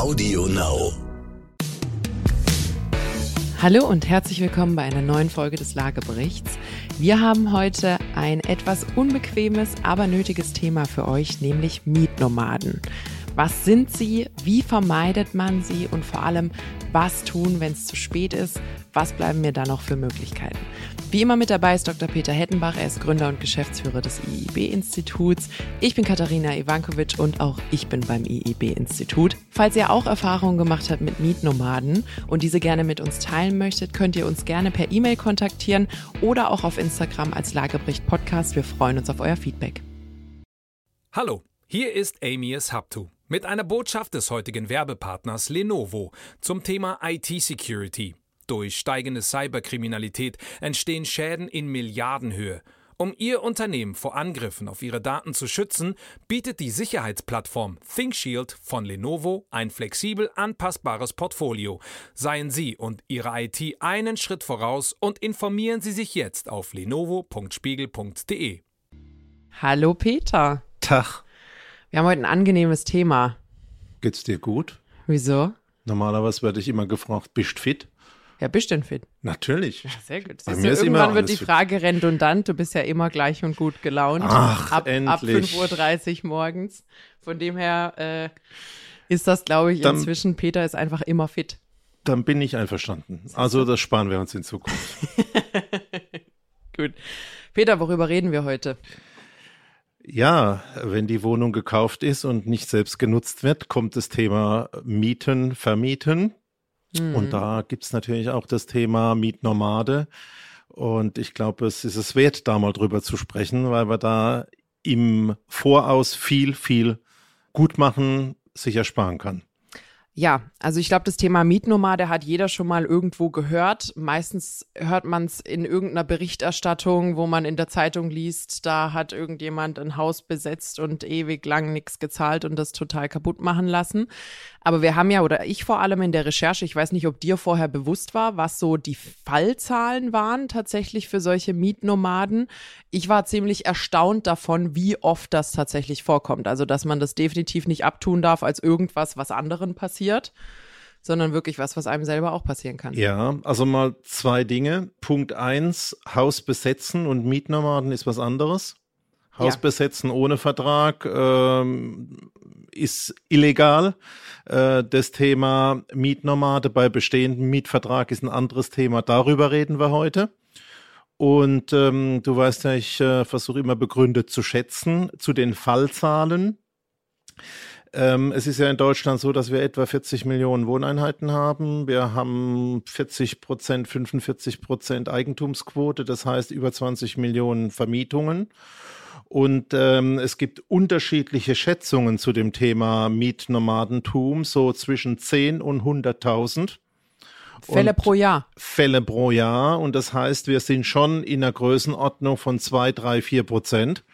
Audio Now. Hallo und herzlich willkommen bei einer neuen Folge des Lageberichts. Wir haben heute ein etwas unbequemes, aber nötiges Thema für euch, nämlich Mietnomaden. Was sind sie? Wie vermeidet man sie? Und vor allem, was tun, wenn es zu spät ist? Was bleiben mir da noch für Möglichkeiten? Wie immer mit dabei ist Dr. Peter Hettenbach. Er ist Gründer und Geschäftsführer des IIB-Instituts. Ich bin Katharina Ivankovic und auch ich bin beim IIB-Institut. Falls ihr auch Erfahrungen gemacht habt mit Mietnomaden und diese gerne mit uns teilen möchtet, könnt ihr uns gerne per E-Mail kontaktieren oder auch auf Instagram als Lagebericht Podcast. Wir freuen uns auf euer Feedback. Hallo, hier ist Amias Haptu mit einer Botschaft des heutigen Werbepartners Lenovo zum Thema IT-Security. Durch steigende Cyberkriminalität entstehen Schäden in Milliardenhöhe. Um Ihr Unternehmen vor Angriffen auf Ihre Daten zu schützen, bietet die Sicherheitsplattform ThinkShield von Lenovo ein flexibel anpassbares Portfolio. Seien Sie und Ihre IT einen Schritt voraus und informieren Sie sich jetzt auf lenovo.spiegel.de. Hallo Peter. Tag. Wir haben heute ein angenehmes Thema. Geht's dir gut? Wieso? Normalerweise werde ich immer gefragt, bist du fit? Ja, bist du denn fit? Natürlich. Sehr gut. Bei mir du, ist immer irgendwann wird die fit. Frage redundant. Du bist ja immer gleich und gut gelaunt. Ach, ab, endlich. Ab 5.30 Uhr morgens. Von dem her äh, ist das, glaube ich, Dann- inzwischen. Peter ist einfach immer fit. Dann bin ich einverstanden. Also das sparen wir uns in Zukunft. Gut. Peter, worüber reden wir heute? Ja, wenn die Wohnung gekauft ist und nicht selbst genutzt wird, kommt das Thema Mieten, Vermieten. Und da gibt's natürlich auch das Thema Mietnomade. Und ich glaube, es ist es wert, da mal drüber zu sprechen, weil wir da im Voraus viel, viel gut machen, sich ersparen kann. Ja, also ich glaube, das Thema Mietnomade hat jeder schon mal irgendwo gehört. Meistens hört man es in irgendeiner Berichterstattung, wo man in der Zeitung liest, da hat irgendjemand ein Haus besetzt und ewig lang nichts gezahlt und das total kaputt machen lassen. Aber wir haben ja, oder ich vor allem in der Recherche, ich weiß nicht, ob dir vorher bewusst war, was so die Fallzahlen waren tatsächlich für solche Mietnomaden. Ich war ziemlich erstaunt davon, wie oft das tatsächlich vorkommt. Also, dass man das definitiv nicht abtun darf als irgendwas, was anderen passiert, sondern wirklich was, was einem selber auch passieren kann. Ja, also mal zwei Dinge. Punkt eins, Haus besetzen und Mietnomaden ist was anderes. Haus Ja. besetzen ohne Vertrag ähm, ist illegal. Äh, das Thema Mietnomade bei bestehendem Mietvertrag ist ein anderes Thema. Darüber reden wir heute. Und ähm, du weißt ja, ich äh, versuche immer begründet zu schätzen zu den Fallzahlen. Ähm, es ist ja in Deutschland so, dass wir etwa 40 Millionen Wohneinheiten haben. Wir haben 40 Prozent, 45 Prozent Eigentumsquote, das heißt über 20 Millionen Vermietungen. Und ähm, es gibt unterschiedliche Schätzungen zu dem Thema Mietnomadentum, so zwischen 10 und 100.000 Fälle pro Jahr. Fälle pro Jahr. Und das heißt, wir sind schon in einer Größenordnung von 2, 3, 4 Prozent.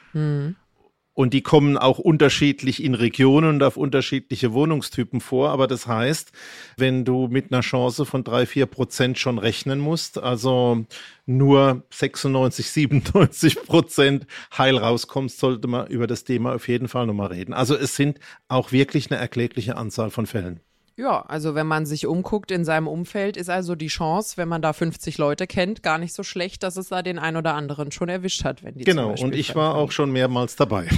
Und die kommen auch unterschiedlich in Regionen und auf unterschiedliche Wohnungstypen vor. Aber das heißt, wenn du mit einer Chance von drei, vier Prozent schon rechnen musst, also nur 96, 97 Prozent heil rauskommst, sollte man über das Thema auf jeden Fall nochmal reden. Also es sind auch wirklich eine erklägliche Anzahl von Fällen. Ja, also wenn man sich umguckt in seinem Umfeld, ist also die Chance, wenn man da 50 Leute kennt, gar nicht so schlecht, dass es da den einen oder anderen schon erwischt hat, wenn die Genau. Und ich war auch schon mehrmals dabei.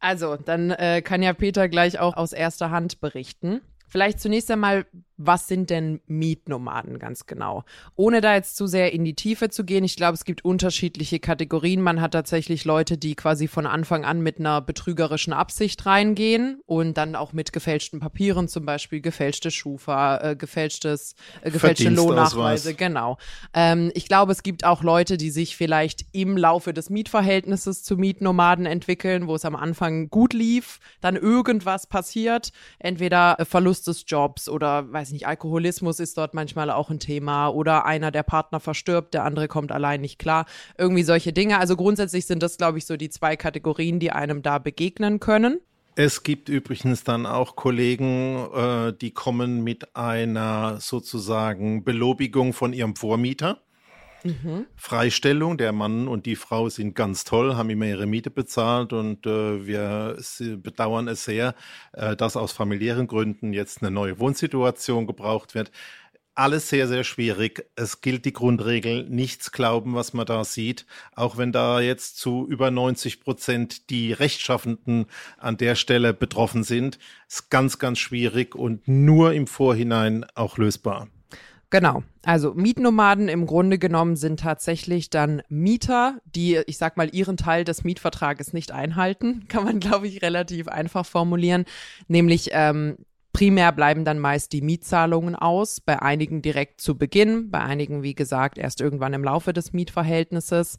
Also, dann äh, kann ja Peter gleich auch aus erster Hand berichten. Vielleicht zunächst einmal, was sind denn Mietnomaden ganz genau? Ohne da jetzt zu sehr in die Tiefe zu gehen, ich glaube, es gibt unterschiedliche Kategorien. Man hat tatsächlich Leute, die quasi von Anfang an mit einer betrügerischen Absicht reingehen und dann auch mit gefälschten Papieren, zum Beispiel gefälschte Schufa, äh, gefälschtes, äh, gefälschte. Lohnnachweise, genau. Ähm, ich glaube, es gibt auch Leute, die sich vielleicht im Laufe des Mietverhältnisses zu Mietnomaden entwickeln, wo es am Anfang gut lief, dann irgendwas passiert, entweder äh, Verlust des Jobs oder weiß nicht, Alkoholismus ist dort manchmal auch ein Thema oder einer der Partner verstirbt, der andere kommt allein nicht klar. Irgendwie solche Dinge. Also grundsätzlich sind das, glaube ich, so die zwei Kategorien, die einem da begegnen können. Es gibt übrigens dann auch Kollegen, äh, die kommen mit einer sozusagen Belobigung von ihrem Vormieter. Mhm. Freistellung, der Mann und die Frau sind ganz toll, haben immer ihre Miete bezahlt und äh, wir bedauern es sehr, äh, dass aus familiären Gründen jetzt eine neue Wohnsituation gebraucht wird alles sehr, sehr schwierig. Es gilt die Grundregel, nichts glauben, was man da sieht. Auch wenn da jetzt zu über 90 Prozent die Rechtschaffenden an der Stelle betroffen sind, ist ganz, ganz schwierig und nur im Vorhinein auch lösbar. Genau. Also Mietnomaden im Grunde genommen sind tatsächlich dann Mieter, die, ich sag mal, ihren Teil des Mietvertrages nicht einhalten. Kann man, glaube ich, relativ einfach formulieren. Nämlich ähm, Primär bleiben dann meist die Mietzahlungen aus, bei einigen direkt zu Beginn, bei einigen, wie gesagt, erst irgendwann im Laufe des Mietverhältnisses.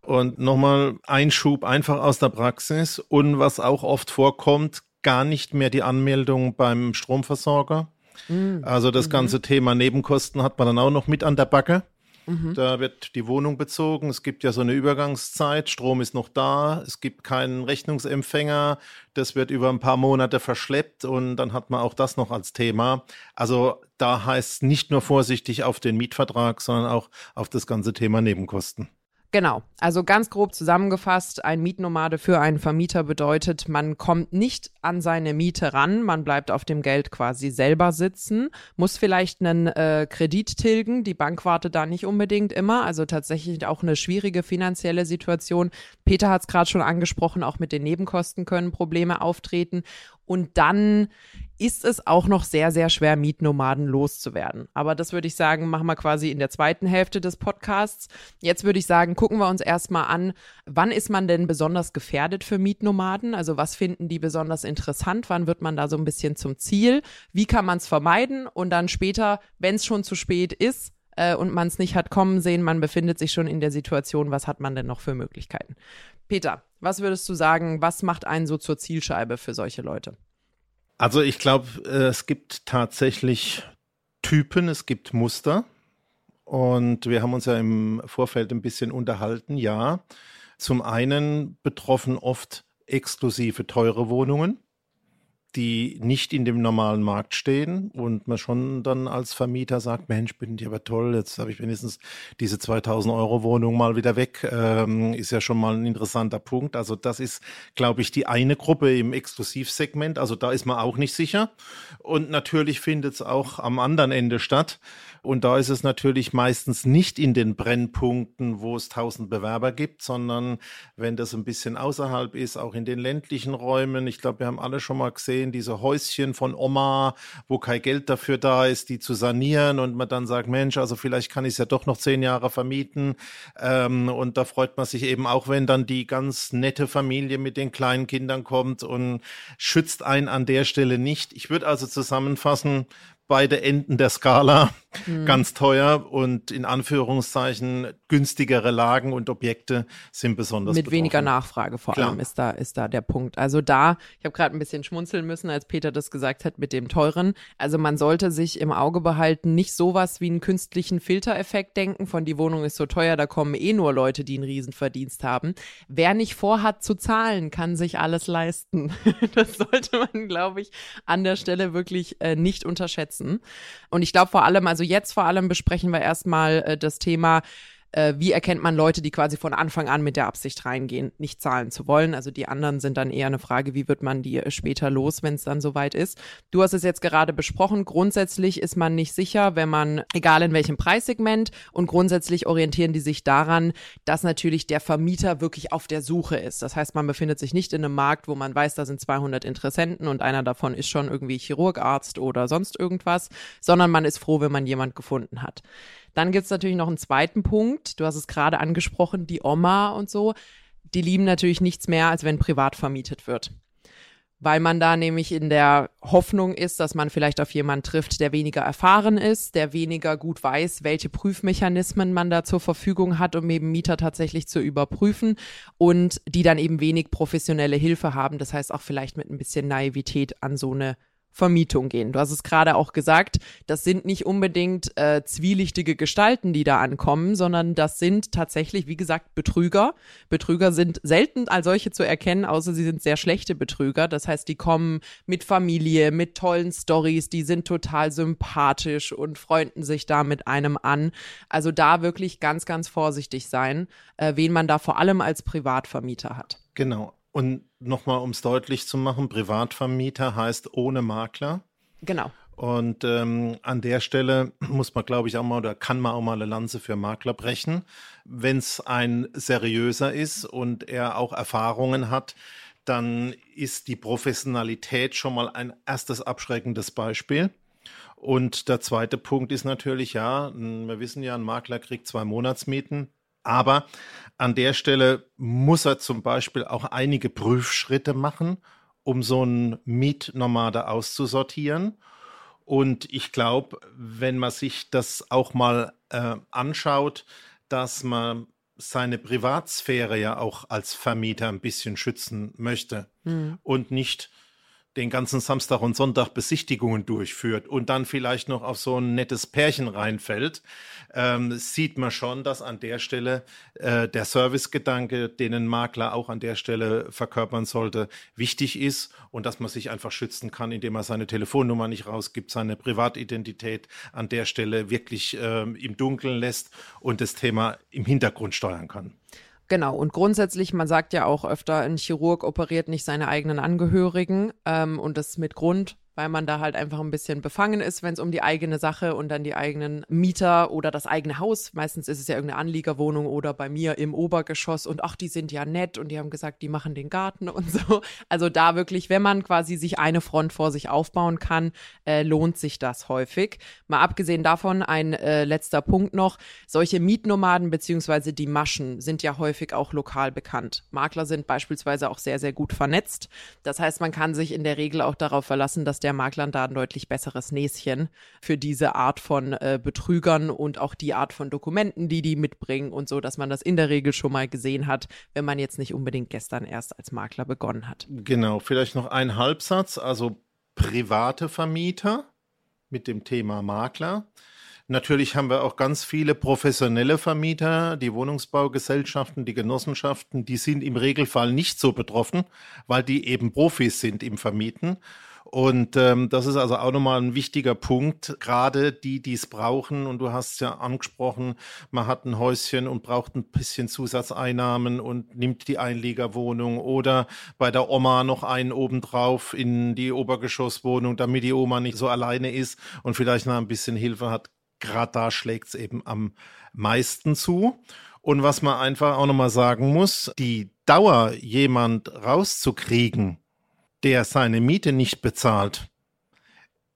Und nochmal Einschub einfach aus der Praxis und was auch oft vorkommt, gar nicht mehr die Anmeldung beim Stromversorger. Mhm. Also das ganze mhm. Thema Nebenkosten hat man dann auch noch mit an der Backe. Mhm. Da wird die Wohnung bezogen. Es gibt ja so eine Übergangszeit. Strom ist noch da. Es gibt keinen Rechnungsempfänger. Das wird über ein paar Monate verschleppt und dann hat man auch das noch als Thema. Also da heißt es nicht nur vorsichtig auf den Mietvertrag, sondern auch auf das ganze Thema Nebenkosten. Genau. Also ganz grob zusammengefasst, ein Mietnomade für einen Vermieter bedeutet, man kommt nicht an seine Miete ran, man bleibt auf dem Geld quasi selber sitzen, muss vielleicht einen äh, Kredit tilgen, die Bank wartet da nicht unbedingt immer, also tatsächlich auch eine schwierige finanzielle Situation. Peter hat es gerade schon angesprochen, auch mit den Nebenkosten können Probleme auftreten und dann ist es auch noch sehr, sehr schwer, Mietnomaden loszuwerden. Aber das würde ich sagen, machen wir quasi in der zweiten Hälfte des Podcasts. Jetzt würde ich sagen, gucken wir uns erstmal an, wann ist man denn besonders gefährdet für Mietnomaden? Also was finden die besonders interessant? Wann wird man da so ein bisschen zum Ziel? Wie kann man es vermeiden? Und dann später, wenn es schon zu spät ist, äh, und man es nicht hat kommen sehen, man befindet sich schon in der Situation, was hat man denn noch für Möglichkeiten? Peter, was würdest du sagen, was macht einen so zur Zielscheibe für solche Leute? Also ich glaube, äh, es gibt tatsächlich Typen, es gibt Muster. Und wir haben uns ja im Vorfeld ein bisschen unterhalten. Ja, zum einen betroffen oft exklusive teure Wohnungen die nicht in dem normalen Markt stehen und man schon dann als Vermieter sagt, Mensch, bin ich aber toll, jetzt habe ich wenigstens diese 2000 Euro Wohnung mal wieder weg, ähm, ist ja schon mal ein interessanter Punkt. Also das ist, glaube ich, die eine Gruppe im Exklusivsegment, also da ist man auch nicht sicher. Und natürlich findet es auch am anderen Ende statt. Und da ist es natürlich meistens nicht in den Brennpunkten, wo es tausend Bewerber gibt, sondern wenn das ein bisschen außerhalb ist, auch in den ländlichen Räumen. Ich glaube, wir haben alle schon mal gesehen, diese Häuschen von Oma, wo kein Geld dafür da ist, die zu sanieren und man dann sagt, Mensch, also vielleicht kann ich es ja doch noch zehn Jahre vermieten. Ähm, und da freut man sich eben auch, wenn dann die ganz nette Familie mit den kleinen Kindern kommt und schützt einen an der Stelle nicht. Ich würde also zusammenfassen, beide Enden der Skala mhm. ganz teuer und in Anführungszeichen günstigere Lagen und Objekte sind besonders mit betroffen. weniger Nachfrage vor Klar. allem ist da ist da der Punkt. Also da, ich habe gerade ein bisschen schmunzeln müssen, als Peter das gesagt hat mit dem teuren. Also man sollte sich im Auge behalten, nicht sowas wie einen künstlichen Filtereffekt denken, von die Wohnung ist so teuer, da kommen eh nur Leute, die einen Riesenverdienst haben. Wer nicht vorhat zu zahlen, kann sich alles leisten. das sollte man, glaube ich, an der Stelle wirklich äh, nicht unterschätzen. Und ich glaube vor allem, also jetzt vor allem besprechen wir erstmal äh, das Thema, äh, wie erkennt man Leute, die quasi von Anfang an mit der Absicht reingehen, nicht zahlen zu wollen. Also die anderen sind dann eher eine Frage, wie wird man die äh, später los, wenn es dann soweit ist. Du hast es jetzt gerade besprochen. Grundsätzlich ist man nicht sicher, wenn man, egal in welchem Preissegment, und grundsätzlich orientieren die sich daran, dass natürlich der Vermieter wirklich auf der Suche ist. Das heißt, man befindet sich nicht in einem Markt, wo man weiß, da sind 200 Interessenten und einer davon ist schon irgendwie Chirurgarzt oder sonst irgendwas, sondern man ist froh, wenn man jemand gefunden hat. Dann gibt es natürlich noch einen zweiten Punkt. Du hast es gerade angesprochen, die Oma und so. Die lieben natürlich nichts mehr, als wenn privat vermietet wird. Weil man da nämlich in der Hoffnung ist, dass man vielleicht auf jemanden trifft, der weniger erfahren ist, der weniger gut weiß, welche Prüfmechanismen man da zur Verfügung hat, um eben Mieter tatsächlich zu überprüfen und die dann eben wenig professionelle Hilfe haben. Das heißt auch vielleicht mit ein bisschen Naivität an so eine Vermietung gehen. Du hast es gerade auch gesagt, das sind nicht unbedingt äh, zwielichtige Gestalten, die da ankommen, sondern das sind tatsächlich, wie gesagt, Betrüger. Betrüger sind selten als solche zu erkennen, außer sie sind sehr schlechte Betrüger. Das heißt, die kommen mit Familie, mit tollen Stories, die sind total sympathisch und freunden sich da mit einem an. Also da wirklich ganz, ganz vorsichtig sein, äh, wen man da vor allem als Privatvermieter hat. Genau. Und nochmal, um es deutlich zu machen, Privatvermieter heißt ohne Makler. Genau. Und ähm, an der Stelle muss man, glaube ich, auch mal oder kann man auch mal eine Lanze für Makler brechen. Wenn es ein seriöser ist und er auch Erfahrungen hat, dann ist die Professionalität schon mal ein erstes abschreckendes Beispiel. Und der zweite Punkt ist natürlich, ja, wir wissen ja, ein Makler kriegt zwei Monatsmieten. Aber an der Stelle muss er zum Beispiel auch einige Prüfschritte machen, um so einen Mietnomade auszusortieren. Und ich glaube, wenn man sich das auch mal äh, anschaut, dass man seine Privatsphäre ja auch als Vermieter ein bisschen schützen möchte mhm. und nicht den ganzen Samstag und Sonntag Besichtigungen durchführt und dann vielleicht noch auf so ein nettes Pärchen reinfällt, ähm, sieht man schon, dass an der Stelle äh, der Servicegedanke, den ein Makler auch an der Stelle verkörpern sollte, wichtig ist und dass man sich einfach schützen kann, indem er seine Telefonnummer nicht rausgibt, seine Privatidentität an der Stelle wirklich äh, im Dunkeln lässt und das Thema im Hintergrund steuern kann. Genau, und grundsätzlich, man sagt ja auch öfter, ein Chirurg operiert nicht seine eigenen Angehörigen ähm, und das mit Grund, weil man da halt einfach ein bisschen befangen ist, wenn es um die eigene Sache und dann die eigenen Mieter oder das eigene Haus, meistens ist es ja irgendeine Anliegerwohnung oder bei mir im Obergeschoss und ach, die sind ja nett und die haben gesagt, die machen den Garten und so. Also da wirklich, wenn man quasi sich eine Front vor sich aufbauen kann, äh, lohnt sich das häufig. Mal abgesehen davon, ein äh, letzter Punkt noch, solche Mietnomaden beziehungsweise die Maschen sind ja häufig auch lokal bekannt. Makler sind beispielsweise auch sehr, sehr gut vernetzt. Das heißt, man kann sich in der Regel auch darauf verlassen, dass der der Maklern da ein deutlich besseres Näschen für diese Art von äh, Betrügern und auch die Art von Dokumenten, die die mitbringen und so, dass man das in der Regel schon mal gesehen hat, wenn man jetzt nicht unbedingt gestern erst als Makler begonnen hat. Genau, vielleicht noch ein Halbsatz, also private Vermieter mit dem Thema Makler. Natürlich haben wir auch ganz viele professionelle Vermieter, die Wohnungsbaugesellschaften, die Genossenschaften, die sind im Regelfall nicht so betroffen, weil die eben Profis sind im Vermieten. Und ähm, das ist also auch nochmal ein wichtiger Punkt, gerade die, die es brauchen. Und du hast ja angesprochen, man hat ein Häuschen und braucht ein bisschen Zusatzeinnahmen und nimmt die Einliegerwohnung oder bei der Oma noch einen obendrauf in die Obergeschosswohnung, damit die Oma nicht so alleine ist und vielleicht noch ein bisschen Hilfe hat. Gerade da schlägt es eben am meisten zu. Und was man einfach auch nochmal sagen muss, die Dauer, jemand rauszukriegen, der seine Miete nicht bezahlt,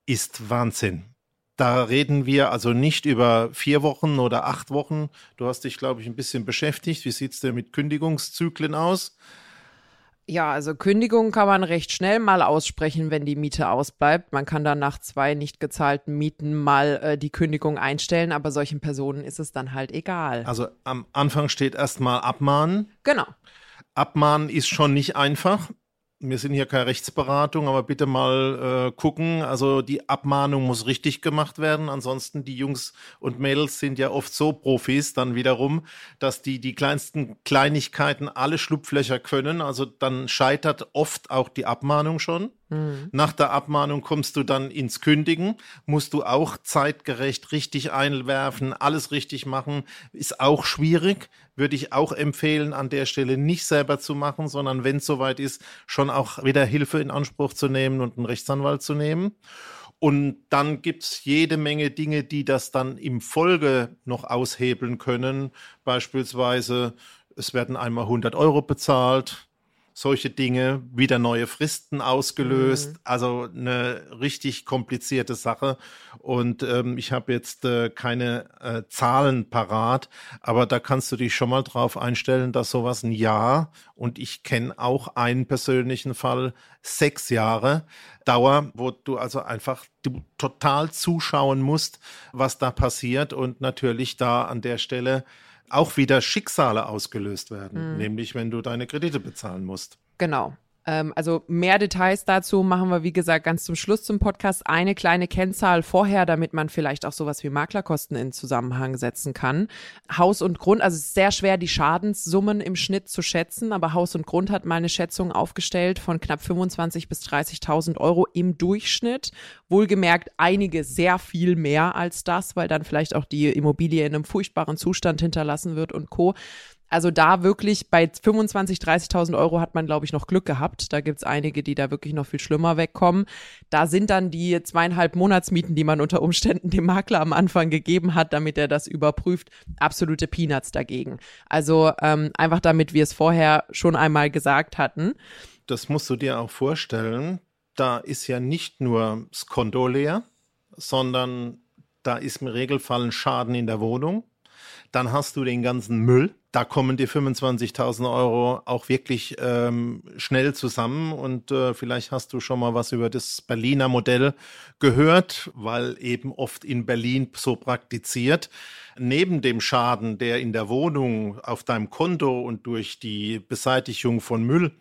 ist Wahnsinn. Da reden wir also nicht über vier Wochen oder acht Wochen. Du hast dich, glaube ich, ein bisschen beschäftigt. Wie sieht es denn mit Kündigungszyklen aus? Ja, also Kündigung kann man recht schnell mal aussprechen, wenn die Miete ausbleibt. Man kann dann nach zwei nicht gezahlten Mieten mal äh, die Kündigung einstellen, aber solchen Personen ist es dann halt egal. Also am Anfang steht erstmal abmahnen. Genau. Abmahnen ist schon nicht einfach wir sind hier keine Rechtsberatung, aber bitte mal äh, gucken. Also die Abmahnung muss richtig gemacht werden. Ansonsten die Jungs und Mädels sind ja oft so Profis dann wiederum, dass die die kleinsten Kleinigkeiten alle Schlupflöcher können. Also dann scheitert oft auch die Abmahnung schon. Mhm. Nach der Abmahnung kommst du dann ins Kündigen, musst du auch zeitgerecht richtig einwerfen, alles richtig machen, ist auch schwierig, würde ich auch empfehlen, an der Stelle nicht selber zu machen, sondern wenn es soweit ist, schon auch wieder Hilfe in Anspruch zu nehmen und einen Rechtsanwalt zu nehmen. Und dann gibt es jede Menge Dinge, die das dann im Folge noch aushebeln können. Beispielsweise, es werden einmal 100 Euro bezahlt, solche Dinge, wieder neue Fristen ausgelöst. Mhm. Also eine richtig komplizierte Sache. Und ähm, ich habe jetzt äh, keine äh, Zahlen parat, aber da kannst du dich schon mal drauf einstellen, dass sowas ein Jahr und ich kenne auch einen persönlichen Fall, sechs Jahre Dauer, wo du also einfach du total zuschauen musst, was da passiert und natürlich da an der Stelle auch wieder Schicksale ausgelöst werden, mhm. nämlich wenn du deine Kredite bezahlen musst. Genau. Ähm, also mehr Details dazu machen wir, wie gesagt, ganz zum Schluss zum Podcast. Eine kleine Kennzahl vorher, damit man vielleicht auch sowas wie Maklerkosten in Zusammenhang setzen kann. Haus und Grund, also es ist sehr schwer, die Schadenssummen im Schnitt zu schätzen, aber Haus und Grund hat mal eine Schätzung aufgestellt von knapp 25.000 bis 30.000 Euro im Durchschnitt. Wohlgemerkt einige sehr viel mehr als das, weil dann vielleicht auch die Immobilie in einem furchtbaren Zustand hinterlassen wird und Co. Also da wirklich bei 25, 30.000 Euro hat man, glaube ich, noch Glück gehabt. Da gibt's einige, die da wirklich noch viel schlimmer wegkommen. Da sind dann die zweieinhalb Monatsmieten, die man unter Umständen dem Makler am Anfang gegeben hat, damit er das überprüft, absolute Peanuts dagegen. Also ähm, einfach damit wir es vorher schon einmal gesagt hatten. Das musst du dir auch vorstellen. Da ist ja nicht nur das Konto leer, sondern da ist im Regelfall ein Schaden in der Wohnung. Dann hast du den ganzen Müll da kommen die 25.000 Euro auch wirklich ähm, schnell zusammen und äh, vielleicht hast du schon mal was über das Berliner Modell gehört, weil eben oft in Berlin so praktiziert. Neben dem Schaden, der in der Wohnung auf deinem Konto und durch die Beseitigung von Müll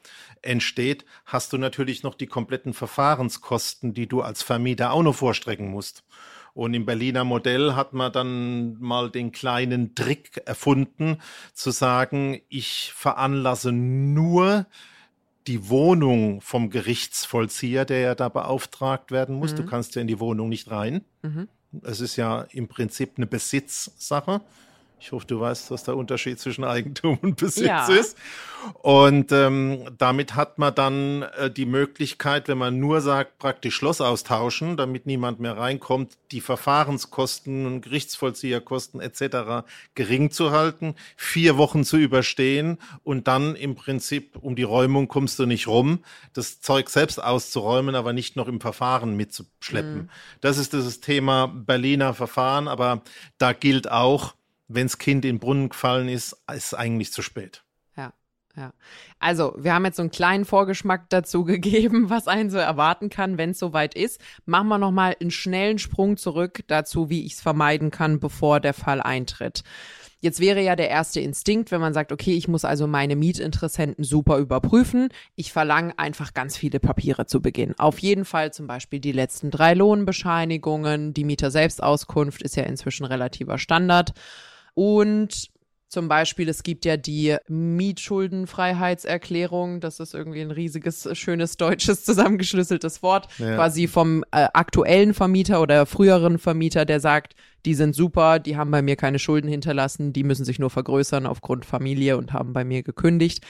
entsteht, hast du natürlich noch die kompletten Verfahrenskosten, die du als Vermieter auch noch vorstrecken musst. Und im Berliner Modell hat man dann mal den kleinen Trick erfunden, zu sagen, ich veranlasse nur die Wohnung vom Gerichtsvollzieher, der ja da beauftragt werden muss. Mhm. Du kannst ja in die Wohnung nicht rein. Mhm. Es ist ja im Prinzip eine Besitzsache. Ich hoffe, du weißt, was der Unterschied zwischen Eigentum und Besitz ja. ist. Und ähm, damit hat man dann äh, die Möglichkeit, wenn man nur sagt, praktisch Schloss austauschen, damit niemand mehr reinkommt, die Verfahrenskosten, Gerichtsvollzieherkosten etc. gering zu halten, vier Wochen zu überstehen und dann im Prinzip um die Räumung kommst du nicht rum, das Zeug selbst auszuräumen, aber nicht noch im Verfahren mitzuschleppen. Mhm. Das ist das Thema Berliner Verfahren, aber da gilt auch, wenns Kind in den Brunnen gefallen ist, ist eigentlich zu spät. Ja, ja. Also, wir haben jetzt so einen kleinen Vorgeschmack dazu gegeben, was einen so erwarten kann, wenn es soweit ist. Machen wir nochmal einen schnellen Sprung zurück dazu, wie ich es vermeiden kann, bevor der Fall eintritt. Jetzt wäre ja der erste Instinkt, wenn man sagt, okay, ich muss also meine Mietinteressenten super überprüfen. Ich verlange einfach ganz viele Papiere zu Beginn. Auf jeden Fall zum Beispiel die letzten drei Lohnbescheinigungen. Die Mieter-Selbstauskunft ist ja inzwischen relativer Standard. Und zum Beispiel, es gibt ja die Mietschuldenfreiheitserklärung. Das ist irgendwie ein riesiges, schönes deutsches zusammengeschlüsseltes Wort. Ja. Quasi vom äh, aktuellen Vermieter oder früheren Vermieter, der sagt, die sind super, die haben bei mir keine Schulden hinterlassen, die müssen sich nur vergrößern aufgrund Familie und haben bei mir gekündigt.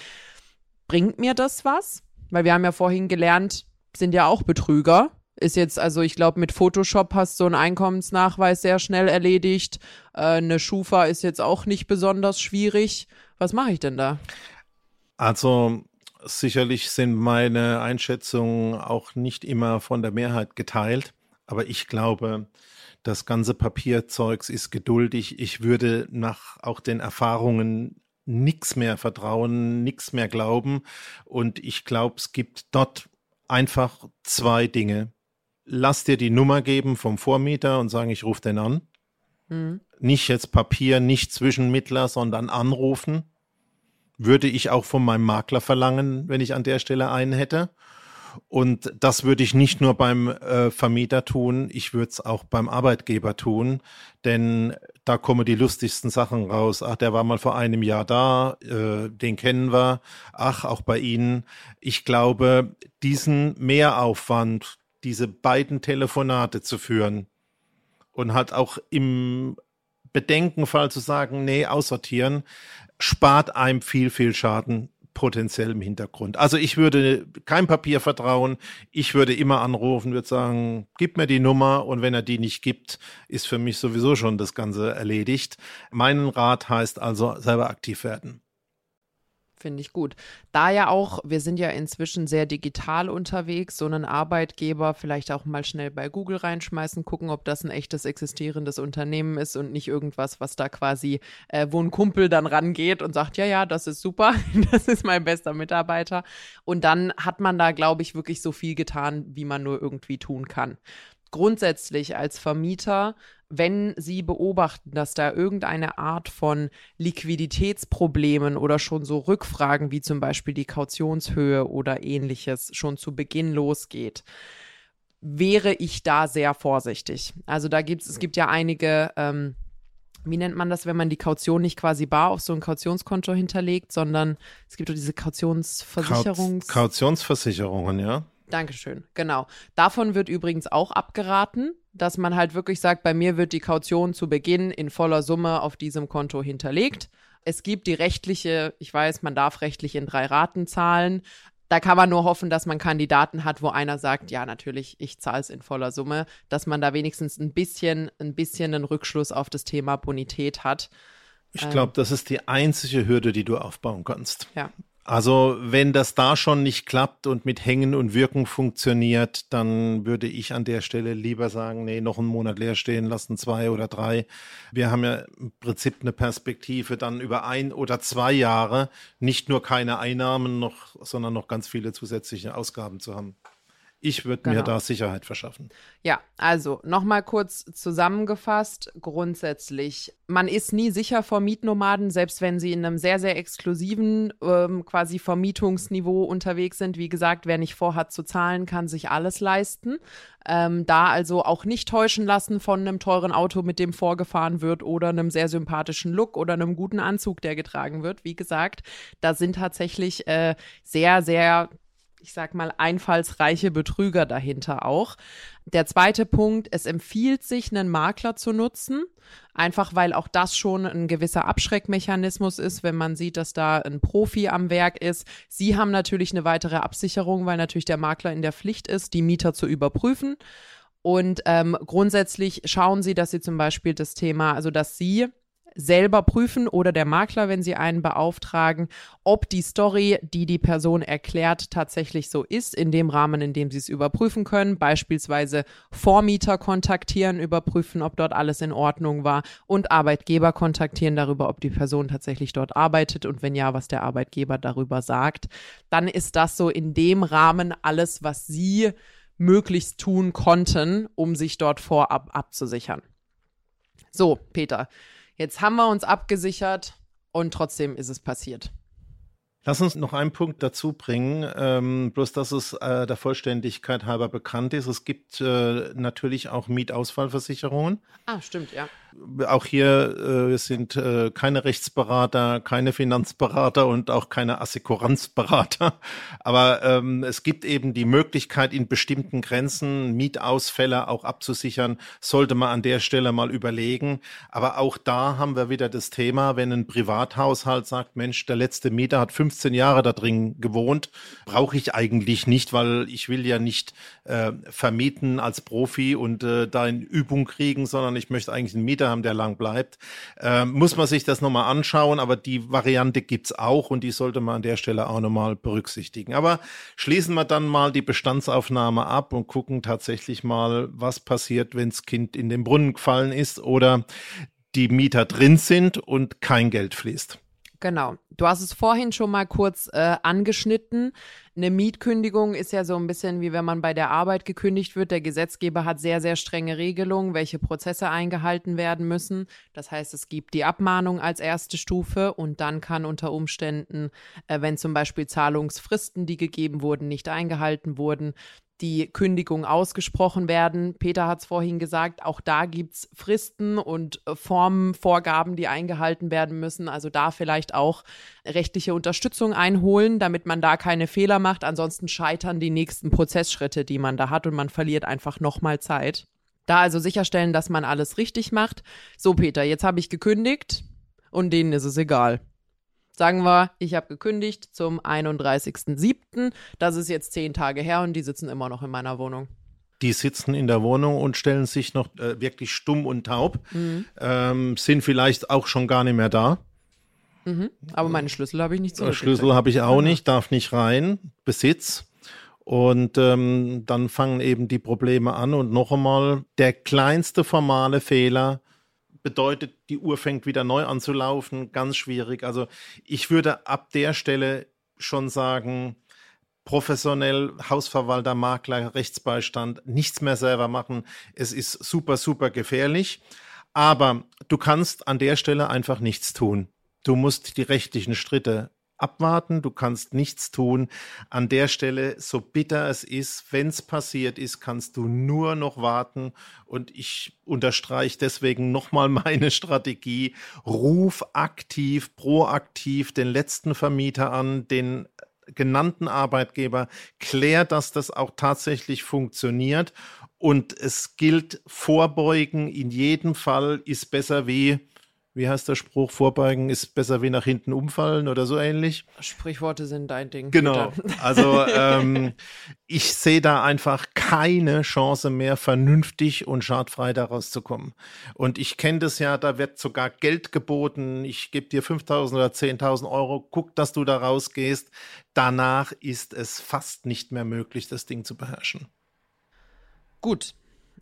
Bringt mir das was? Weil wir haben ja vorhin gelernt, sind ja auch Betrüger. Ist jetzt, also ich glaube, mit Photoshop hast du einen Einkommensnachweis sehr schnell erledigt. Äh, eine Schufa ist jetzt auch nicht besonders schwierig. Was mache ich denn da? Also sicherlich sind meine Einschätzungen auch nicht immer von der Mehrheit geteilt, aber ich glaube, das ganze Papierzeugs ist geduldig. Ich würde nach auch den Erfahrungen nichts mehr vertrauen, nichts mehr glauben. Und ich glaube, es gibt dort einfach zwei Dinge lass dir die Nummer geben vom Vormieter und sagen, ich rufe den an. Mhm. Nicht jetzt Papier, nicht Zwischenmittler, sondern anrufen. Würde ich auch von meinem Makler verlangen, wenn ich an der Stelle einen hätte. Und das würde ich nicht nur beim äh, Vermieter tun, ich würde es auch beim Arbeitgeber tun, denn da kommen die lustigsten Sachen raus. Ach, der war mal vor einem Jahr da, äh, den kennen wir. Ach, auch bei Ihnen. Ich glaube, diesen Mehraufwand, diese beiden Telefonate zu führen und halt auch im Bedenkenfall zu sagen, nee, aussortieren, spart einem viel, viel Schaden potenziell im Hintergrund. Also ich würde kein Papier vertrauen. Ich würde immer anrufen, würde sagen, gib mir die Nummer und wenn er die nicht gibt, ist für mich sowieso schon das Ganze erledigt. Mein Rat heißt also selber aktiv werden. Finde ich gut. Da ja auch, wir sind ja inzwischen sehr digital unterwegs, so einen Arbeitgeber vielleicht auch mal schnell bei Google reinschmeißen, gucken, ob das ein echtes existierendes Unternehmen ist und nicht irgendwas, was da quasi, äh, wo ein Kumpel dann rangeht und sagt, ja, ja, das ist super, das ist mein bester Mitarbeiter. Und dann hat man da, glaube ich, wirklich so viel getan, wie man nur irgendwie tun kann. Grundsätzlich als Vermieter, wenn Sie beobachten, dass da irgendeine Art von Liquiditätsproblemen oder schon so Rückfragen wie zum Beispiel die Kautionshöhe oder ähnliches schon zu Beginn losgeht, wäre ich da sehr vorsichtig. Also da gibt es, es gibt ja einige, ähm, wie nennt man das, wenn man die Kaution nicht quasi bar auf so ein Kautionskonto hinterlegt, sondern es gibt doch diese Kautionsversicherungs... Kautionsversicherungen, ja. Dankeschön, genau. Davon wird übrigens auch abgeraten, dass man halt wirklich sagt, bei mir wird die Kaution zu Beginn in voller Summe auf diesem Konto hinterlegt. Es gibt die rechtliche, ich weiß, man darf rechtlich in drei Raten zahlen. Da kann man nur hoffen, dass man Kandidaten hat, wo einer sagt, ja, natürlich, ich zahle es in voller Summe, dass man da wenigstens ein bisschen, ein bisschen einen Rückschluss auf das Thema Bonität hat. Ich glaube, das ist die einzige Hürde, die du aufbauen kannst. Ja. Also wenn das da schon nicht klappt und mit Hängen und Wirken funktioniert, dann würde ich an der Stelle lieber sagen, nee, noch einen Monat leer stehen lassen, zwei oder drei. Wir haben ja im Prinzip eine Perspektive, dann über ein oder zwei Jahre nicht nur keine Einnahmen noch, sondern noch ganz viele zusätzliche Ausgaben zu haben. Ich würde genau. mir da Sicherheit verschaffen. Ja, also nochmal kurz zusammengefasst. Grundsätzlich, man ist nie sicher vor Mietnomaden, selbst wenn sie in einem sehr, sehr exklusiven ähm, quasi Vermietungsniveau unterwegs sind. Wie gesagt, wer nicht vorhat zu zahlen, kann sich alles leisten. Ähm, da also auch nicht täuschen lassen von einem teuren Auto, mit dem vorgefahren wird oder einem sehr sympathischen Look oder einem guten Anzug, der getragen wird. Wie gesagt, da sind tatsächlich äh, sehr, sehr ich sag mal, einfallsreiche Betrüger dahinter auch. Der zweite Punkt, es empfiehlt sich, einen Makler zu nutzen, einfach weil auch das schon ein gewisser Abschreckmechanismus ist, wenn man sieht, dass da ein Profi am Werk ist. Sie haben natürlich eine weitere Absicherung, weil natürlich der Makler in der Pflicht ist, die Mieter zu überprüfen. Und ähm, grundsätzlich schauen Sie, dass Sie zum Beispiel das Thema, also dass Sie selber prüfen oder der Makler, wenn sie einen beauftragen, ob die Story, die die Person erklärt, tatsächlich so ist, in dem Rahmen, in dem sie es überprüfen können. Beispielsweise Vormieter kontaktieren, überprüfen, ob dort alles in Ordnung war und Arbeitgeber kontaktieren darüber, ob die Person tatsächlich dort arbeitet und wenn ja, was der Arbeitgeber darüber sagt. Dann ist das so in dem Rahmen alles, was sie möglichst tun konnten, um sich dort vorab abzusichern. So, Peter, Jetzt haben wir uns abgesichert und trotzdem ist es passiert. Lass uns noch einen Punkt dazu bringen, ähm, bloß dass es äh, der Vollständigkeit halber bekannt ist. Es gibt äh, natürlich auch Mietausfallversicherungen. Ah, stimmt, ja. Auch hier äh, sind äh, keine Rechtsberater, keine Finanzberater und auch keine Assekuranzberater. Aber ähm, es gibt eben die Möglichkeit, in bestimmten Grenzen Mietausfälle auch abzusichern. Sollte man an der Stelle mal überlegen. Aber auch da haben wir wieder das Thema, wenn ein Privathaushalt sagt, Mensch, der letzte Mieter hat 15 Jahre da drin gewohnt, brauche ich eigentlich nicht, weil ich will ja nicht äh, vermieten als Profi und äh, da in Übung kriegen, sondern ich möchte eigentlich einen Mieter haben, der lang bleibt. Ähm, muss man sich das nochmal anschauen, aber die Variante gibt's auch und die sollte man an der Stelle auch nochmal berücksichtigen. Aber schließen wir dann mal die Bestandsaufnahme ab und gucken tatsächlich mal, was passiert, wenns Kind in den Brunnen gefallen ist oder die Mieter drin sind und kein Geld fließt. Genau. Du hast es vorhin schon mal kurz äh, angeschnitten. Eine Mietkündigung ist ja so ein bisschen wie wenn man bei der Arbeit gekündigt wird. Der Gesetzgeber hat sehr, sehr strenge Regelungen, welche Prozesse eingehalten werden müssen. Das heißt, es gibt die Abmahnung als erste Stufe und dann kann unter Umständen, äh, wenn zum Beispiel Zahlungsfristen, die gegeben wurden, nicht eingehalten wurden, die Kündigung ausgesprochen werden. Peter hat es vorhin gesagt, auch da gibt es Fristen und äh, Formenvorgaben, die eingehalten werden müssen. Also da vielleicht auch rechtliche Unterstützung einholen, damit man da keine Fehler macht. Ansonsten scheitern die nächsten Prozessschritte, die man da hat und man verliert einfach nochmal Zeit. Da also sicherstellen, dass man alles richtig macht. So, Peter, jetzt habe ich gekündigt und denen ist es egal. Sagen wir, ich habe gekündigt zum 31.07. Das ist jetzt zehn Tage her und die sitzen immer noch in meiner Wohnung. Die sitzen in der Wohnung und stellen sich noch äh, wirklich stumm und taub, mhm. ähm, sind vielleicht auch schon gar nicht mehr da. Mhm. Aber meine Schlüssel habe ich nicht zurück. Schlüssel habe ich auch nicht, darf nicht rein, Besitz. Und ähm, dann fangen eben die Probleme an. Und noch einmal, der kleinste formale Fehler bedeutet, die Uhr fängt wieder neu an zu laufen. Ganz schwierig. Also ich würde ab der Stelle schon sagen, professionell Hausverwalter, Makler, Rechtsbeistand, nichts mehr selber machen. Es ist super, super gefährlich. Aber du kannst an der Stelle einfach nichts tun. Du musst die rechtlichen Schritte abwarten, du kannst nichts tun. An der Stelle, so bitter es ist, wenn es passiert ist, kannst du nur noch warten. Und ich unterstreiche deswegen nochmal meine Strategie. Ruf aktiv, proaktiv den letzten Vermieter an, den genannten Arbeitgeber, klär, dass das auch tatsächlich funktioniert. Und es gilt, vorbeugen in jedem Fall ist besser wie wie heißt der Spruch, vorbeugen ist besser wie nach hinten umfallen oder so ähnlich. Sprichworte sind dein Ding. Genau. Also ähm, ich sehe da einfach keine Chance mehr, vernünftig und schadfrei daraus zu kommen. Und ich kenne das ja, da wird sogar Geld geboten. Ich gebe dir 5.000 oder 10.000 Euro, guck, dass du da rausgehst. Danach ist es fast nicht mehr möglich, das Ding zu beherrschen. Gut,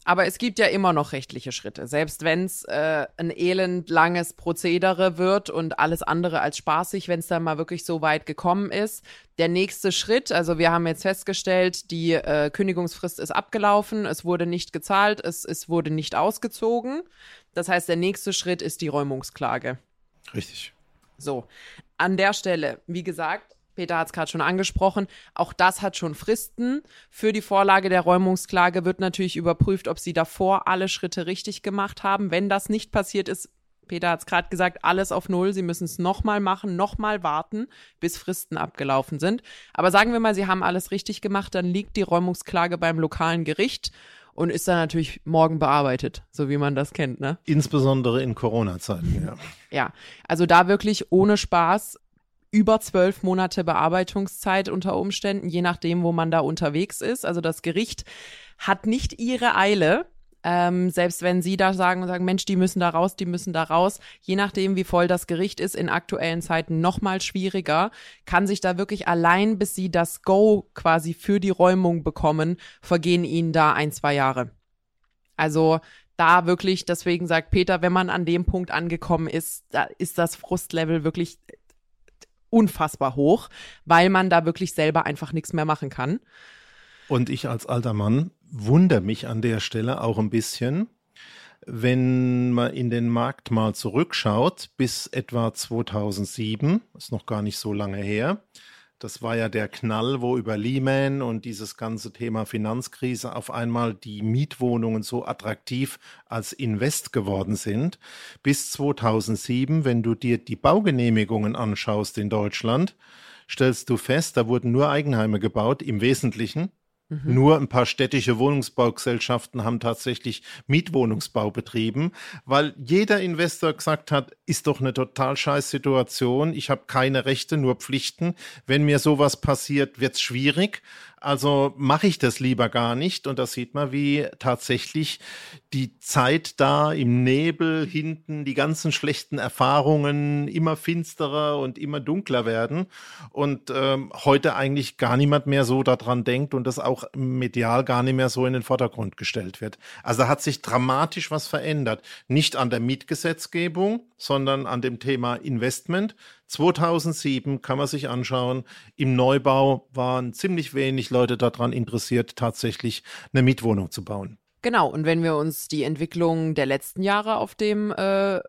aber es gibt ja immer noch rechtliche Schritte. Selbst wenn es äh, ein elendlanges Prozedere wird und alles andere als spaßig, wenn es dann mal wirklich so weit gekommen ist. Der nächste Schritt, also wir haben jetzt festgestellt, die äh, Kündigungsfrist ist abgelaufen, es wurde nicht gezahlt, es, es wurde nicht ausgezogen. Das heißt, der nächste Schritt ist die Räumungsklage. Richtig. So, an der Stelle, wie gesagt, Peter hat es gerade schon angesprochen, auch das hat schon Fristen. Für die Vorlage der Räumungsklage wird natürlich überprüft, ob sie davor alle Schritte richtig gemacht haben. Wenn das nicht passiert ist, Peter hat es gerade gesagt, alles auf Null. Sie müssen es nochmal machen, nochmal warten, bis Fristen abgelaufen sind. Aber sagen wir mal, Sie haben alles richtig gemacht, dann liegt die Räumungsklage beim lokalen Gericht und ist dann natürlich morgen bearbeitet, so wie man das kennt, ne? Insbesondere in Corona-Zeiten, ja. Ja, also da wirklich ohne Spaß über zwölf Monate Bearbeitungszeit unter Umständen, je nachdem, wo man da unterwegs ist. Also das Gericht hat nicht ihre Eile. Ähm, selbst wenn Sie da sagen und sagen, Mensch, die müssen da raus, die müssen da raus, je nachdem, wie voll das Gericht ist, in aktuellen Zeiten noch mal schwieriger, kann sich da wirklich allein, bis Sie das Go quasi für die Räumung bekommen, vergehen Ihnen da ein, zwei Jahre. Also da wirklich, deswegen sagt Peter, wenn man an dem Punkt angekommen ist, da ist das Frustlevel wirklich unfassbar hoch, weil man da wirklich selber einfach nichts mehr machen kann. Und ich als alter Mann wundere mich an der Stelle auch ein bisschen, wenn man in den Markt mal zurückschaut, bis etwa 2007, ist noch gar nicht so lange her, das war ja der Knall, wo über Lehman und dieses ganze Thema Finanzkrise auf einmal die Mietwohnungen so attraktiv als Invest geworden sind. Bis 2007, wenn du dir die Baugenehmigungen anschaust in Deutschland, stellst du fest, da wurden nur Eigenheime gebaut, im Wesentlichen. Mhm. Nur ein paar städtische Wohnungsbaugesellschaften haben tatsächlich Mietwohnungsbau betrieben, weil jeder Investor gesagt hat, ist doch eine total scheiß Situation. Ich habe keine Rechte, nur Pflichten. Wenn mir sowas passiert, wird's schwierig. Also mache ich das lieber gar nicht. Und da sieht man, wie tatsächlich die Zeit da im Nebel hinten, die ganzen schlechten Erfahrungen immer finsterer und immer dunkler werden. Und ähm, heute eigentlich gar niemand mehr so daran denkt und das auch medial gar nicht mehr so in den Vordergrund gestellt wird. Also da hat sich dramatisch was verändert. Nicht an der Mietgesetzgebung, sondern an dem Thema Investment. 2007 kann man sich anschauen. Im Neubau waren ziemlich wenig Leute daran interessiert, tatsächlich eine Mietwohnung zu bauen. Genau, und wenn wir uns die Entwicklung der letzten Jahre auf dem äh, äh,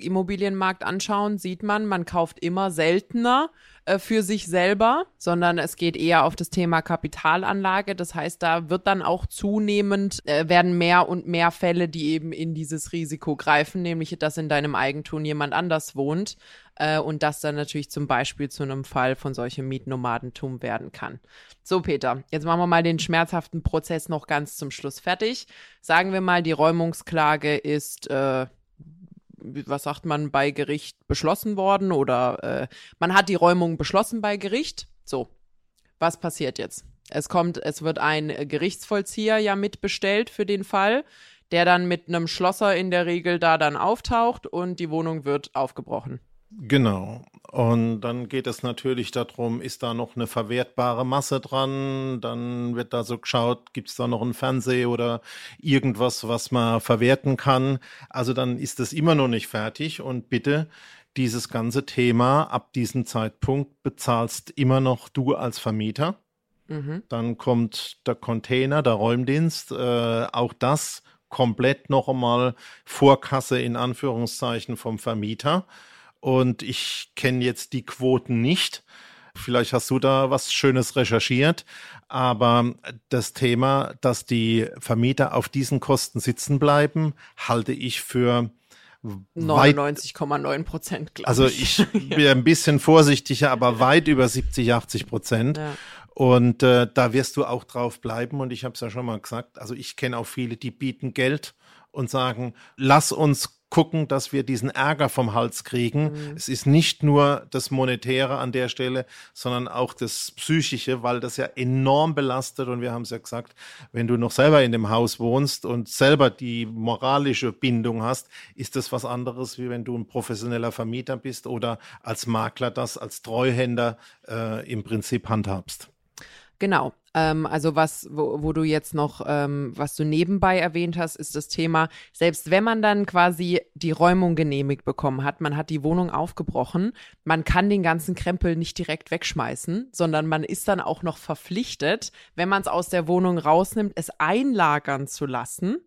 Immobilienmarkt anschauen, sieht man, man kauft immer seltener äh, für sich selber, sondern es geht eher auf das Thema Kapitalanlage. Das heißt, da wird dann auch zunehmend, äh, werden mehr und mehr Fälle, die eben in dieses Risiko greifen, nämlich dass in deinem Eigentum jemand anders wohnt äh, und das dann natürlich zum Beispiel zu einem Fall von solchem Mietnomadentum werden kann. So, Peter, jetzt machen wir mal den schmerzhaften Prozess noch ganz zum Schluss fertig. Sagen wir mal, die Räumungsklage ist, äh, was sagt man, bei Gericht beschlossen worden oder äh, man hat die Räumung beschlossen bei Gericht. So, was passiert jetzt? Es kommt, es wird ein Gerichtsvollzieher ja mitbestellt für den Fall, der dann mit einem Schlosser in der Regel da dann auftaucht und die Wohnung wird aufgebrochen. Genau. Und dann geht es natürlich darum, ist da noch eine verwertbare Masse dran? Dann wird da so geschaut, gibt es da noch einen Fernseher oder irgendwas, was man verwerten kann? Also dann ist es immer noch nicht fertig und bitte dieses ganze Thema ab diesem Zeitpunkt bezahlst immer noch du als Vermieter. Mhm. Dann kommt der Container, der Räumdienst. Äh, auch das komplett noch einmal Vorkasse in Anführungszeichen vom Vermieter. Und ich kenne jetzt die Quoten nicht. Vielleicht hast du da was Schönes recherchiert. Aber das Thema, dass die Vermieter auf diesen Kosten sitzen bleiben, halte ich für 99,9 Prozent, glaube also ich. Ich bin ein bisschen vorsichtiger, aber weit über 70, 80 Prozent. Ja. Und äh, da wirst du auch drauf bleiben. Und ich habe es ja schon mal gesagt, also ich kenne auch viele, die bieten Geld und sagen, lass uns gucken, dass wir diesen Ärger vom Hals kriegen. Mhm. Es ist nicht nur das Monetäre an der Stelle, sondern auch das Psychische, weil das ja enorm belastet. Und wir haben es ja gesagt, wenn du noch selber in dem Haus wohnst und selber die moralische Bindung hast, ist das was anderes, wie wenn du ein professioneller Vermieter bist oder als Makler das als Treuhänder äh, im Prinzip handhabst. Genau. Ähm, also was, wo, wo, du jetzt noch, ähm, was du nebenbei erwähnt hast, ist das Thema, selbst wenn man dann quasi die Räumung genehmigt bekommen hat, man hat die Wohnung aufgebrochen, man kann den ganzen Krempel nicht direkt wegschmeißen, sondern man ist dann auch noch verpflichtet, wenn man es aus der Wohnung rausnimmt, es einlagern zu lassen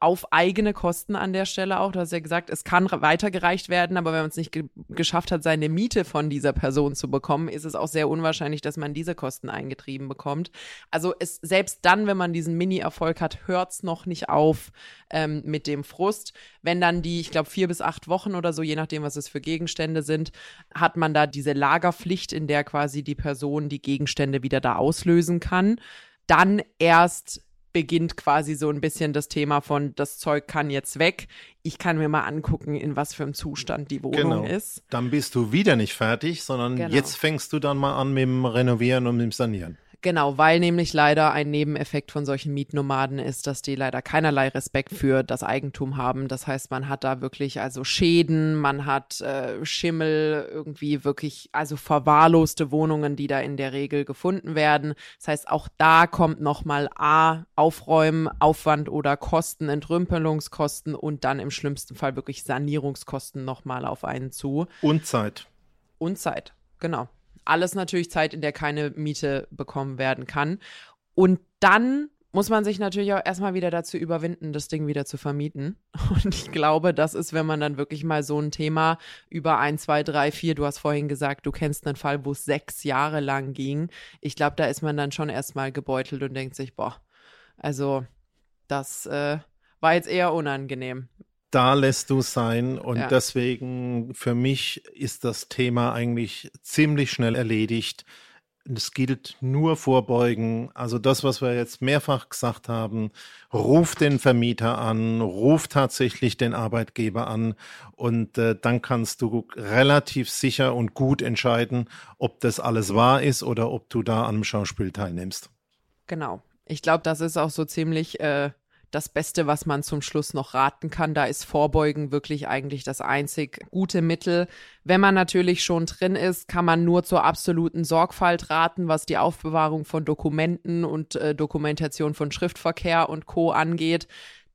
auf eigene Kosten an der Stelle auch. Du hast ja gesagt, es kann weitergereicht werden, aber wenn man es nicht ge geschafft hat, seine Miete von dieser Person zu bekommen, ist es auch sehr unwahrscheinlich, dass man diese Kosten eingetrieben bekommt. Also es, selbst dann, wenn man diesen Mini-Erfolg hat, hört es noch nicht auf ähm, mit dem Frust. Wenn dann die, ich glaube, vier bis acht Wochen oder so, je nachdem, was es für Gegenstände sind, hat man da diese Lagerpflicht, in der quasi die Person die Gegenstände wieder da auslösen kann. Dann erst beginnt quasi so ein bisschen das Thema von, das Zeug kann jetzt weg. Ich kann mir mal angucken, in was für einem Zustand die Wohnung genau. ist. Dann bist du wieder nicht fertig, sondern genau. jetzt fängst du dann mal an mit dem Renovieren und mit dem Sanieren. Genau, weil nämlich leider ein Nebeneffekt von solchen Mietnomaden ist, dass die leider keinerlei Respekt für das Eigentum haben. Das heißt, man hat da wirklich also Schäden, man hat äh, Schimmel, irgendwie wirklich also verwahrloste Wohnungen, die da in der Regel gefunden werden. Das heißt, auch da kommt nochmal A, Aufräumen, Aufwand oder Kosten, Entrümpelungskosten und dann im schlimmsten Fall wirklich Sanierungskosten nochmal auf einen zu. Und Zeit. Und Zeit, genau alles natürlich Zeit, in der keine Miete bekommen werden kann. Und dann muss man sich natürlich auch erstmal wieder dazu überwinden, das Ding wieder zu vermieten. Und ich glaube, das ist, wenn man dann wirklich mal so ein Thema über ein, zwei, drei, vier, du hast vorhin gesagt, du kennst einen Fall, wo es sechs Jahre lang ging. Ich glaube, da ist man dann schon erstmal gebeutelt und denkt sich, boah, also das äh, war jetzt eher unangenehm da lässt du sein und ja. deswegen für mich ist das Thema eigentlich ziemlich schnell erledigt. Es gilt nur vorbeugen. Also das, was wir jetzt mehrfach gesagt haben, ruf den Vermieter an, ruf tatsächlich den Arbeitgeber an und äh, dann kannst du relativ sicher und gut entscheiden, ob das alles wahr ist oder ob du da einem Schauspiel teilnimmst. Genau. Ich glaube, das ist auch so ziemlich äh, das Beste, was man zum Schluss noch raten kann. Da ist Vorbeugen wirklich eigentlich das einzig gute Mittel. Wenn man natürlich schon drin ist, kann man nur zur absoluten Sorgfalt raten, was die Aufbewahrung von Dokumenten und äh, Dokumentation von Schriftverkehr und Co angeht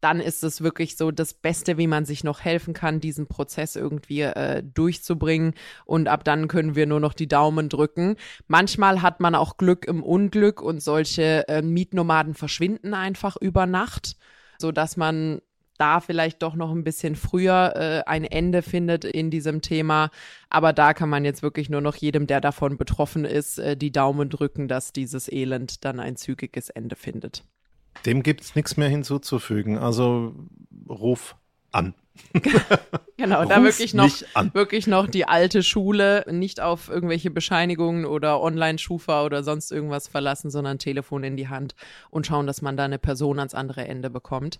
dann ist es wirklich so das Beste, wie man sich noch helfen kann, diesen Prozess irgendwie äh, durchzubringen. Und ab dann können wir nur noch die Daumen drücken. Manchmal hat man auch Glück im Unglück und solche äh, Mietnomaden verschwinden einfach über Nacht, so dass man da vielleicht doch noch ein bisschen früher äh, ein Ende findet in diesem Thema. Aber da kann man jetzt wirklich nur noch jedem, der davon betroffen ist, äh, die Daumen drücken, dass dieses Elend dann ein zügiges Ende findet. Dem gibt es nichts mehr hinzuzufügen. Also ruf an. genau, da wirklich noch, wirklich noch die alte Schule, nicht auf irgendwelche Bescheinigungen oder Online-Schufa oder sonst irgendwas verlassen, sondern Telefon in die Hand und schauen, dass man da eine Person ans andere Ende bekommt.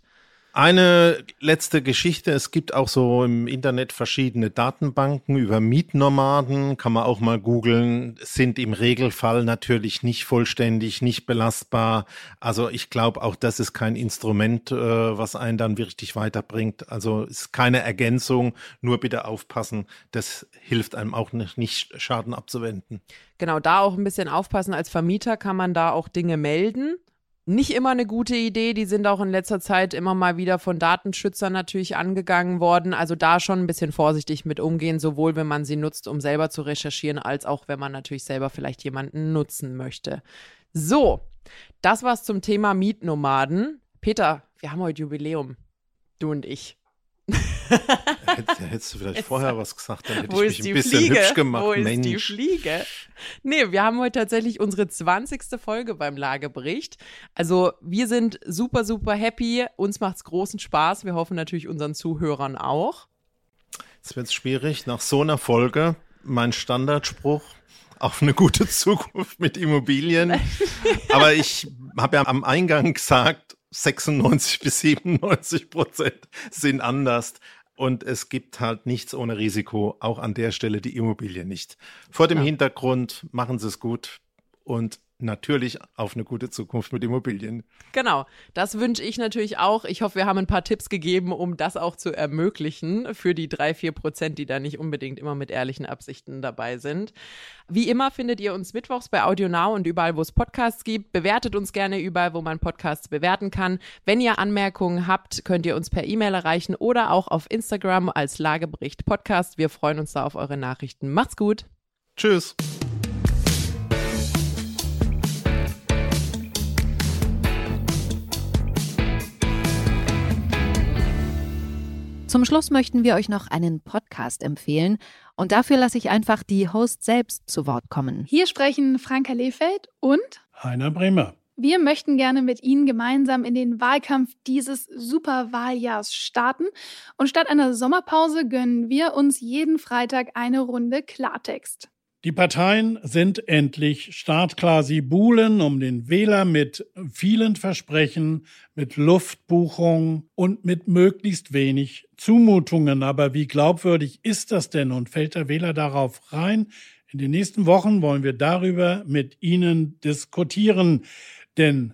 Eine letzte Geschichte. Es gibt auch so im Internet verschiedene Datenbanken über Mietnomaden. Kann man auch mal googeln. Sind im Regelfall natürlich nicht vollständig, nicht belastbar. Also ich glaube, auch das ist kein Instrument, äh, was einen dann wirklich weiterbringt. Also ist keine Ergänzung. Nur bitte aufpassen. Das hilft einem auch nicht, nicht Schaden abzuwenden. Genau, da auch ein bisschen aufpassen. Als Vermieter kann man da auch Dinge melden nicht immer eine gute Idee. Die sind auch in letzter Zeit immer mal wieder von Datenschützern natürlich angegangen worden. Also da schon ein bisschen vorsichtig mit umgehen, sowohl wenn man sie nutzt, um selber zu recherchieren, als auch wenn man natürlich selber vielleicht jemanden nutzen möchte. So, das war's zum Thema Mietnomaden. Peter, wir haben heute Jubiläum. Du und ich. Hättest du vielleicht Jetzt, vorher was gesagt, dann hätte ich mich ein bisschen Fliege? hübsch gemacht. Wo ist Mensch. die Fliege? Nee, wir haben heute tatsächlich unsere 20. Folge beim Lagebericht. Also wir sind super, super happy. Uns macht's großen Spaß. Wir hoffen natürlich unseren Zuhörern auch. Jetzt wird's schwierig. Nach so einer Folge, mein Standardspruch, auf eine gute Zukunft mit Immobilien. Aber ich habe ja am Eingang gesagt, 96 bis 97 Prozent sind anders. Und es gibt halt nichts ohne Risiko, auch an der Stelle die Immobilie nicht. Vor dem ja. Hintergrund machen Sie es gut und natürlich auf eine gute Zukunft mit Immobilien. Genau, das wünsche ich natürlich auch. Ich hoffe, wir haben ein paar Tipps gegeben, um das auch zu ermöglichen für die drei, vier Prozent, die da nicht unbedingt immer mit ehrlichen Absichten dabei sind. Wie immer findet ihr uns mittwochs bei Audio Now und überall, wo es Podcasts gibt. Bewertet uns gerne überall, wo man Podcasts bewerten kann. Wenn ihr Anmerkungen habt, könnt ihr uns per E-Mail erreichen oder auch auf Instagram als Lagebericht Podcast. Wir freuen uns da auf eure Nachrichten. Macht's gut. Tschüss. Zum Schluss möchten wir euch noch einen Podcast empfehlen und dafür lasse ich einfach die Host selbst zu Wort kommen. Hier sprechen Franka Lehfeld und Heiner Bremer. Wir möchten gerne mit Ihnen gemeinsam in den Wahlkampf dieses Superwahljahrs starten und statt einer Sommerpause gönnen wir uns jeden Freitag eine Runde Klartext. Die Parteien sind endlich startklar. Sie buhlen um den Wähler mit vielen Versprechen, mit Luftbuchungen und mit möglichst wenig Zumutungen. Aber wie glaubwürdig ist das denn und fällt der Wähler darauf rein? In den nächsten Wochen wollen wir darüber mit Ihnen diskutieren. Denn